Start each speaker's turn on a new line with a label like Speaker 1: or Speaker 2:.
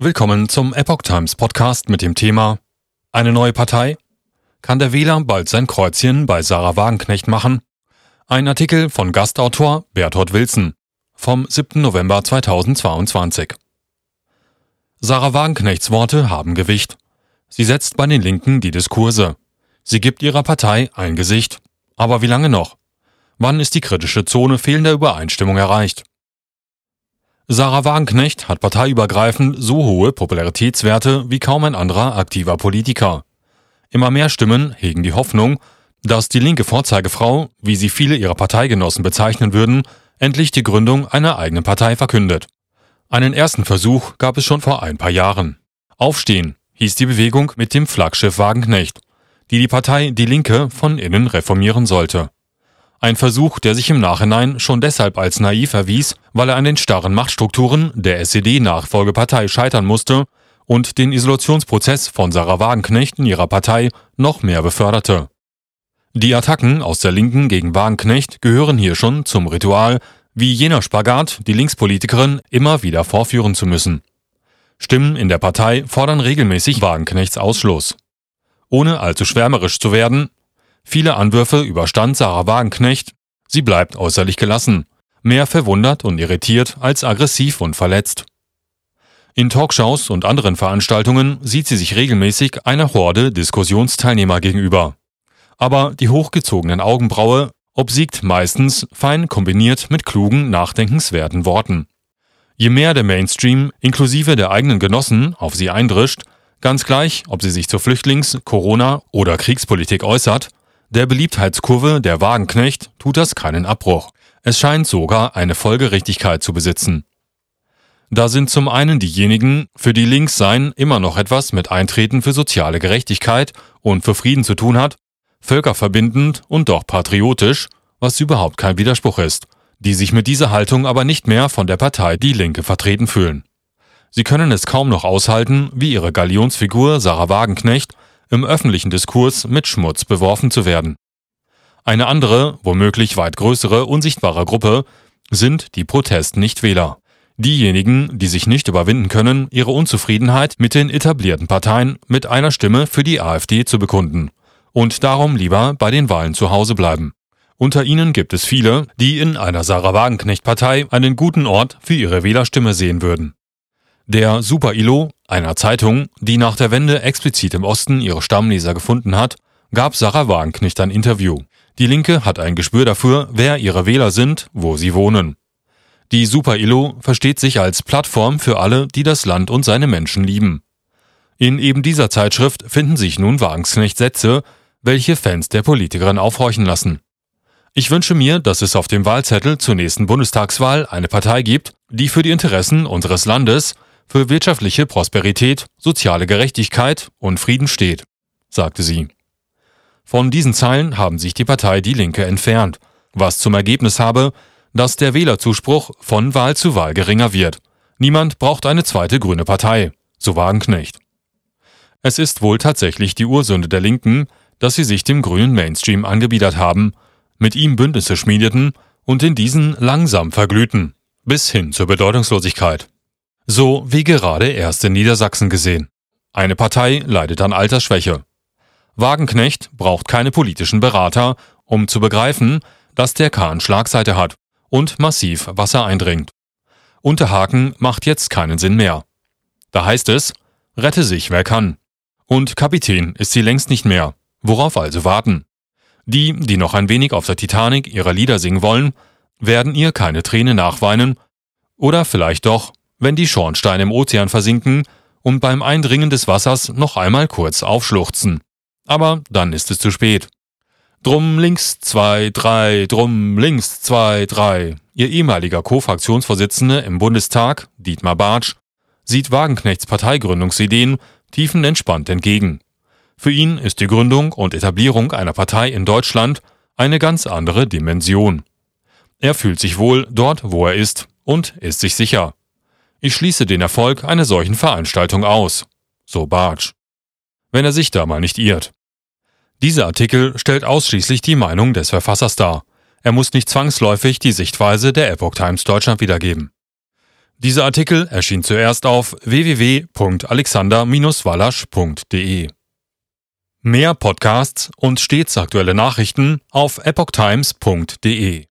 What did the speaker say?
Speaker 1: Willkommen zum Epoch Times Podcast mit dem Thema Eine neue Partei? Kann der Wähler bald sein Kreuzchen bei Sarah Wagenknecht machen? Ein Artikel von Gastautor Berthold Wilson vom 7. November 2022. Sarah Wagenknechts Worte haben Gewicht. Sie setzt bei den Linken die Diskurse. Sie gibt ihrer Partei ein Gesicht. Aber wie lange noch? Wann ist die kritische Zone fehlender Übereinstimmung erreicht? Sarah Wagenknecht hat parteiübergreifend so hohe Popularitätswerte wie kaum ein anderer aktiver Politiker. Immer mehr Stimmen hegen die Hoffnung, dass die linke Vorzeigefrau, wie sie viele ihrer Parteigenossen bezeichnen würden, endlich die Gründung einer eigenen Partei verkündet. Einen ersten Versuch gab es schon vor ein paar Jahren. Aufstehen hieß die Bewegung mit dem Flaggschiff Wagenknecht, die die Partei Die Linke von innen reformieren sollte. Ein Versuch, der sich im Nachhinein schon deshalb als naiv erwies, weil er an den starren Machtstrukturen der SED-Nachfolgepartei scheitern musste und den Isolationsprozess von Sarah Wagenknecht in ihrer Partei noch mehr beförderte. Die Attacken aus der Linken gegen Wagenknecht gehören hier schon zum Ritual, wie jener Spagat, die Linkspolitikerin immer wieder vorführen zu müssen. Stimmen in der Partei fordern regelmäßig Wagenknechts Ausschluss. Ohne allzu schwärmerisch zu werden, Viele Anwürfe überstand Sarah Wagenknecht. Sie bleibt äußerlich gelassen, mehr verwundert und irritiert als aggressiv und verletzt. In Talkshows und anderen Veranstaltungen sieht sie sich regelmäßig einer Horde Diskussionsteilnehmer gegenüber. Aber die hochgezogenen Augenbraue obsiegt meistens fein kombiniert mit klugen, nachdenkenswerten Worten. Je mehr der Mainstream inklusive der eigenen Genossen auf sie eindrischt, ganz gleich, ob sie sich zur Flüchtlings-, Corona- oder Kriegspolitik äußert, der Beliebtheitskurve der Wagenknecht tut das keinen Abbruch. Es scheint sogar eine Folgerichtigkeit zu besitzen. Da sind zum einen diejenigen, für die links sein immer noch etwas mit Eintreten für soziale Gerechtigkeit und für Frieden zu tun hat, völkerverbindend und doch patriotisch, was überhaupt kein Widerspruch ist, die sich mit dieser Haltung aber nicht mehr von der Partei Die Linke vertreten fühlen. Sie können es kaum noch aushalten, wie ihre Galionsfigur Sarah Wagenknecht im öffentlichen Diskurs mit Schmutz beworfen zu werden. Eine andere, womöglich weit größere, unsichtbare Gruppe sind die Protestnichtwähler. Diejenigen, die sich nicht überwinden können, ihre Unzufriedenheit mit den etablierten Parteien mit einer Stimme für die AfD zu bekunden und darum lieber bei den Wahlen zu Hause bleiben. Unter ihnen gibt es viele, die in einer Sarah Wagenknecht-Partei einen guten Ort für ihre Wählerstimme sehen würden. Der Super-ILO, einer Zeitung, die nach der Wende explizit im Osten ihre Stammleser gefunden hat, gab Sarah Wagenknecht ein Interview. Die Linke hat ein Gespür dafür, wer ihre Wähler sind, wo sie wohnen. Die Super-ILO versteht sich als Plattform für alle, die das Land und seine Menschen lieben. In eben dieser Zeitschrift finden sich nun Wagenknecht Sätze, welche Fans der Politikerin aufhorchen lassen. Ich wünsche mir, dass es auf dem Wahlzettel zur nächsten Bundestagswahl eine Partei gibt, die für die Interessen unseres Landes für wirtschaftliche Prosperität, soziale Gerechtigkeit und Frieden steht, sagte sie. Von diesen Zeilen haben sich die Partei Die Linke entfernt, was zum Ergebnis habe, dass der Wählerzuspruch von Wahl zu Wahl geringer wird. Niemand braucht eine zweite grüne Partei, so Wagenknecht. Es ist wohl tatsächlich die Ursünde der Linken, dass sie sich dem grünen Mainstream angebiedert haben, mit ihm Bündnisse schmiedeten und in diesen langsam verglühten, bis hin zur Bedeutungslosigkeit. So wie gerade erst in Niedersachsen gesehen. Eine Partei leidet an Altersschwäche. Wagenknecht braucht keine politischen Berater, um zu begreifen, dass der Kahn Schlagseite hat und massiv Wasser eindringt. Unterhaken macht jetzt keinen Sinn mehr. Da heißt es, rette sich wer kann. Und Kapitän ist sie längst nicht mehr. Worauf also warten? Die, die noch ein wenig auf der Titanic ihrer Lieder singen wollen, werden ihr keine Träne nachweinen oder vielleicht doch wenn die Schornsteine im Ozean versinken und beim Eindringen des Wassers noch einmal kurz aufschluchzen. Aber dann ist es zu spät. Drum links zwei, drei, drum links zwei, drei. Ihr ehemaliger Co-Fraktionsvorsitzende im Bundestag, Dietmar Bartsch, sieht Wagenknechts Parteigründungsideen tiefenentspannt entgegen. Für ihn ist die Gründung und Etablierung einer Partei in Deutschland eine ganz andere Dimension. Er fühlt sich wohl dort, wo er ist und ist sich sicher. Ich schließe den Erfolg einer solchen Veranstaltung aus. So Bartsch. Wenn er sich da mal nicht irrt. Dieser Artikel stellt ausschließlich die Meinung des Verfassers dar. Er muss nicht zwangsläufig die Sichtweise der Epoch Times Deutschland wiedergeben. Dieser Artikel erschien zuerst auf www.alexander-walasch.de. Mehr Podcasts und stets aktuelle Nachrichten auf epochtimes.de.